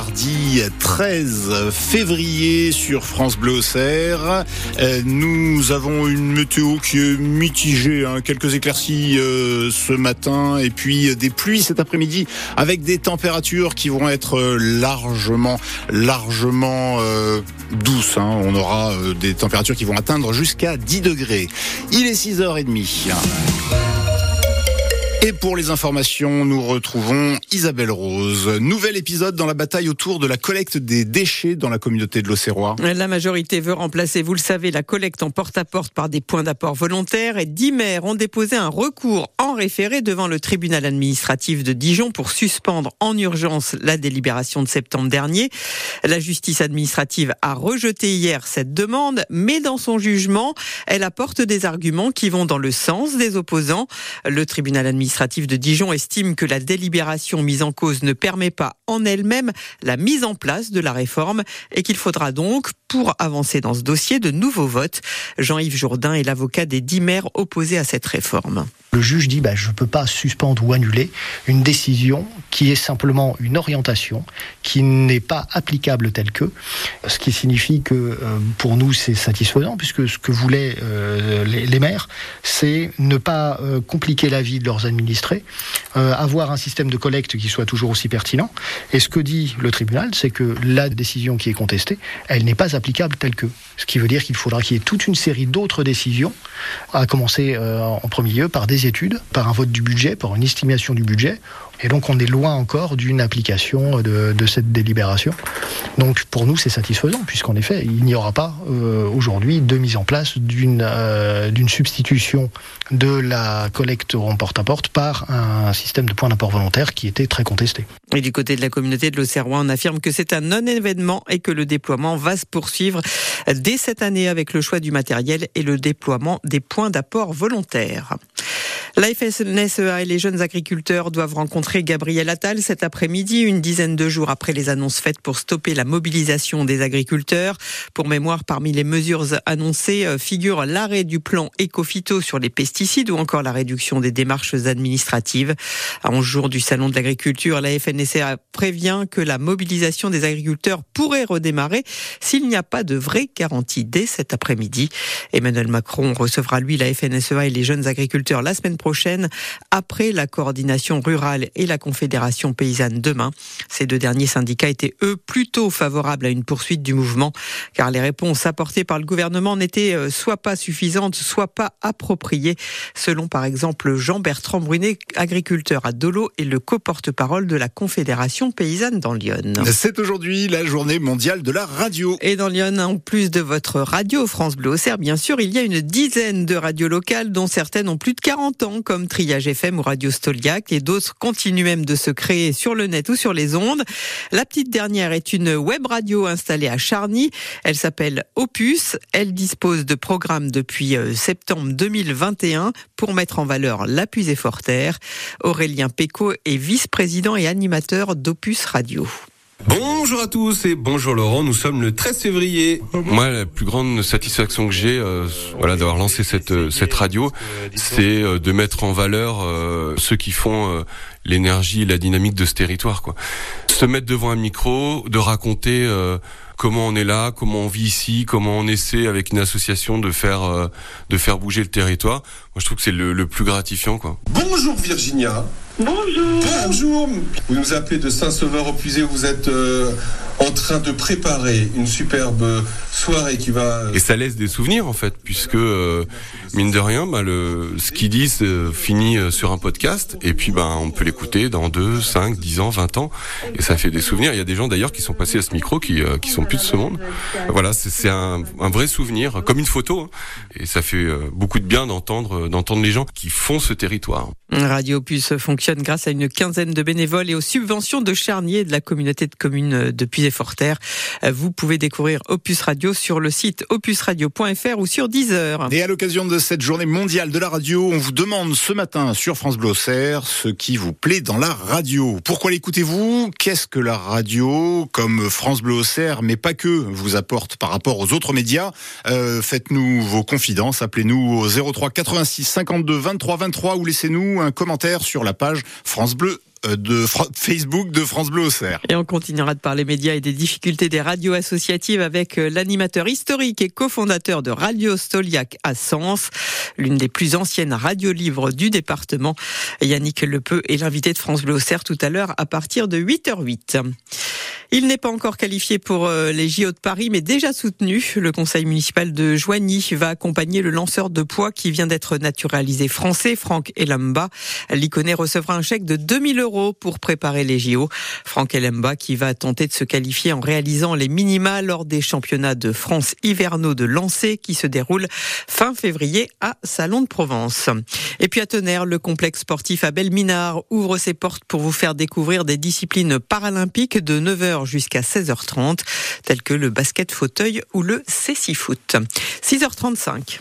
mardi 13 février sur France Bleu Auxerre. Euh, nous avons une météo qui est mitigée, hein. quelques éclaircies euh, ce matin et puis des pluies cet après-midi avec des températures qui vont être largement, largement euh, douces. Hein. On aura des températures qui vont atteindre jusqu'à 10 degrés. Il est 6h30. Et pour les informations, nous retrouvons Isabelle Rose. Nouvel épisode dans la bataille autour de la collecte des déchets dans la communauté de l'Auxerrois. La majorité veut remplacer, vous le savez, la collecte en porte-à-porte par des points d'apport volontaires et dix maires ont déposé un recours en référé devant le tribunal administratif de Dijon pour suspendre en urgence la délibération de septembre dernier. La justice administrative a rejeté hier cette demande, mais dans son jugement, elle apporte des arguments qui vont dans le sens des opposants. Le tribunal administratif administratif de Dijon estime que la délibération mise en cause ne permet pas en elle-même la mise en place de la réforme et qu'il faudra donc, pour avancer dans ce dossier, de nouveaux votes. Jean-Yves Jourdain est l'avocat des dix maires opposés à cette réforme. Le juge dit bah, je ne peux pas suspendre ou annuler une décision qui est simplement une orientation, qui n'est pas applicable telle que, ce qui signifie que euh, pour nous c'est satisfaisant, puisque ce que voulaient euh, les, maires, c'est ne pas euh, compliquer la vie de leurs administrés, avoir un système de collecte qui soit toujours aussi pertinent. Et ce que dit le tribunal, c'est que la décision qui est contestée, elle n'est pas applicable telle que. Ce qui veut dire qu'il faudra qu'il y ait toute une série d'autres décisions, à commencer en premier lieu par des études, par un vote du budget, par une estimation du budget. Et donc on est loin encore d'une application de, cette délibération. Donc pour nous c'est satisfaisant puisqu'en effet il n'y aura pas euh, aujourd'hui de mise en place d'une euh, substitution de la collecte en porte-à-porte par un système de points d'apport volontaire qui était très contesté. Et du côté de la communauté de l'Auxerrois, on affirme que c'est un non-événement et que le déploiement va se poursuivre dès cette année avec le choix du matériel et le déploiement des points d'apport volontaires. La FNSEA et les jeunes agriculteurs doivent rencontrer Gabriel Attal cet après-midi, une dizaine de jours après les annonces faites pour stopper la mobilisation des agriculteurs. Pour mémoire, parmi les mesures annoncées euh, figure l'arrêt du plan Ecofito sur les pesticides ou encore la réduction des démarches administratives. À 11 jours du salon de l'agriculture, la FNSEA prévient que la mobilisation des agriculteurs pourrait redémarrer s'il n'y a pas de vraie garantie dès cet après-midi. Emmanuel Macron recevra lui la FNSEA et les jeunes agriculteurs la semaine prochaine, après la coordination rurale et la Confédération paysanne demain. Ces deux derniers syndicats étaient, eux, plutôt favorables à une poursuite du mouvement, car les réponses apportées par le gouvernement n'étaient euh, soit pas suffisantes, soit pas appropriées, selon par exemple Jean-Bertrand Brunet, agriculteur à Dolo et le co-porte-parole de la Confédération paysanne dans Lyon. C'est aujourd'hui la journée mondiale de la radio. Et dans Lyon, en plus de votre radio France Bleu Auxerre, bien sûr, il y a une dizaine de radios locales, dont certaines ont plus de 40 ans comme Triage FM ou Radio Stoliac et d'autres continuent même de se créer sur le net ou sur les ondes. La petite dernière est une web radio installée à Charny. Elle s'appelle Opus. Elle dispose de programmes depuis euh, septembre 2021 pour mettre en valeur l'appui et Forterre. Aurélien Péco est vice-président et animateur d'Opus Radio. Bonjour à tous et bonjour Laurent, nous sommes le 13 février. Moi, la plus grande satisfaction que j'ai, euh, voilà, d'avoir lancé cette euh, cette radio, c'est euh, de mettre en valeur ceux qui font l'énergie et la dynamique de ce territoire, quoi. Se mettre devant un micro, de raconter comment on est là, comment on vit ici, comment on essaie avec une association de faire de faire bouger le territoire. Moi, je trouve que c'est le, le plus gratifiant, quoi. Bonjour Virginia. Bonjour. Bonjour. Vous nous appelez de Saint-Sauveur au Puisé. Vous êtes euh, en train de préparer une superbe soirée qui va. Et ça laisse des souvenirs en fait, puisque euh, mine de rien, bah, le, ce qu'ils disent euh, finit sur un podcast, et puis bah, on peut l'écouter dans 2, 5, 10 ans, 20 ans, et ça fait des souvenirs. Il y a des gens d'ailleurs qui sont passés à ce micro qui, qui sont plus de ce monde. Voilà, c'est un, un, vrai souvenir, comme une photo, hein. et ça fait beaucoup de bien d'entendre d'entendre les gens qui font ce territoire. Radio Puce fonctionne grâce à une quinzaine de bénévoles et aux subventions de Charnier de la communauté de communes de et forterre Vous pouvez découvrir Opus Radio sur le site opusradio.fr ou sur Deezer. Et à l'occasion de cette journée mondiale de la radio, on vous demande ce matin sur France Bleu ce qui vous plaît dans la radio. Pourquoi l'écoutez-vous? Qu'est-ce que la radio, comme France Bleu mais pas que, vous apporte par rapport aux autres médias euh, Faites-nous vos confidences, appelez-nous au 03 86 52 23 23 ou laissez-nous un commentaire sur la page France Bleu euh, de Facebook de France Bleu. Et on continuera de parler médias et des difficultés des radios associatives avec euh, l'animateur historique et cofondateur de Radio Stoliac à Sens, l'une des plus anciennes radios livres du département. Yannick Lepeu est l'invité de France Bleu Auxerre tout à l'heure à partir de 8h08. Il n'est pas encore qualifié pour euh, les JO de Paris, mais déjà soutenu. Le conseil municipal de Joigny va accompagner le lanceur de poids qui vient d'être naturalisé français, Franck Elamba. L'Iconé recevra un chèque de 2000 euros pour préparer les JO. Franck Elamba qui va tenter de se qualifier en réalisant les minima lors des championnats de France hivernaux de lancer qui se déroulent fin février à Salon de Provence. Et puis à Tonnerre, le complexe sportif Abel Minard ouvre ses portes pour vous faire découvrir des disciplines paralympiques de 9h jusqu'à 16h30, tels que le basket fauteuil ou le cécifoot. 6h35.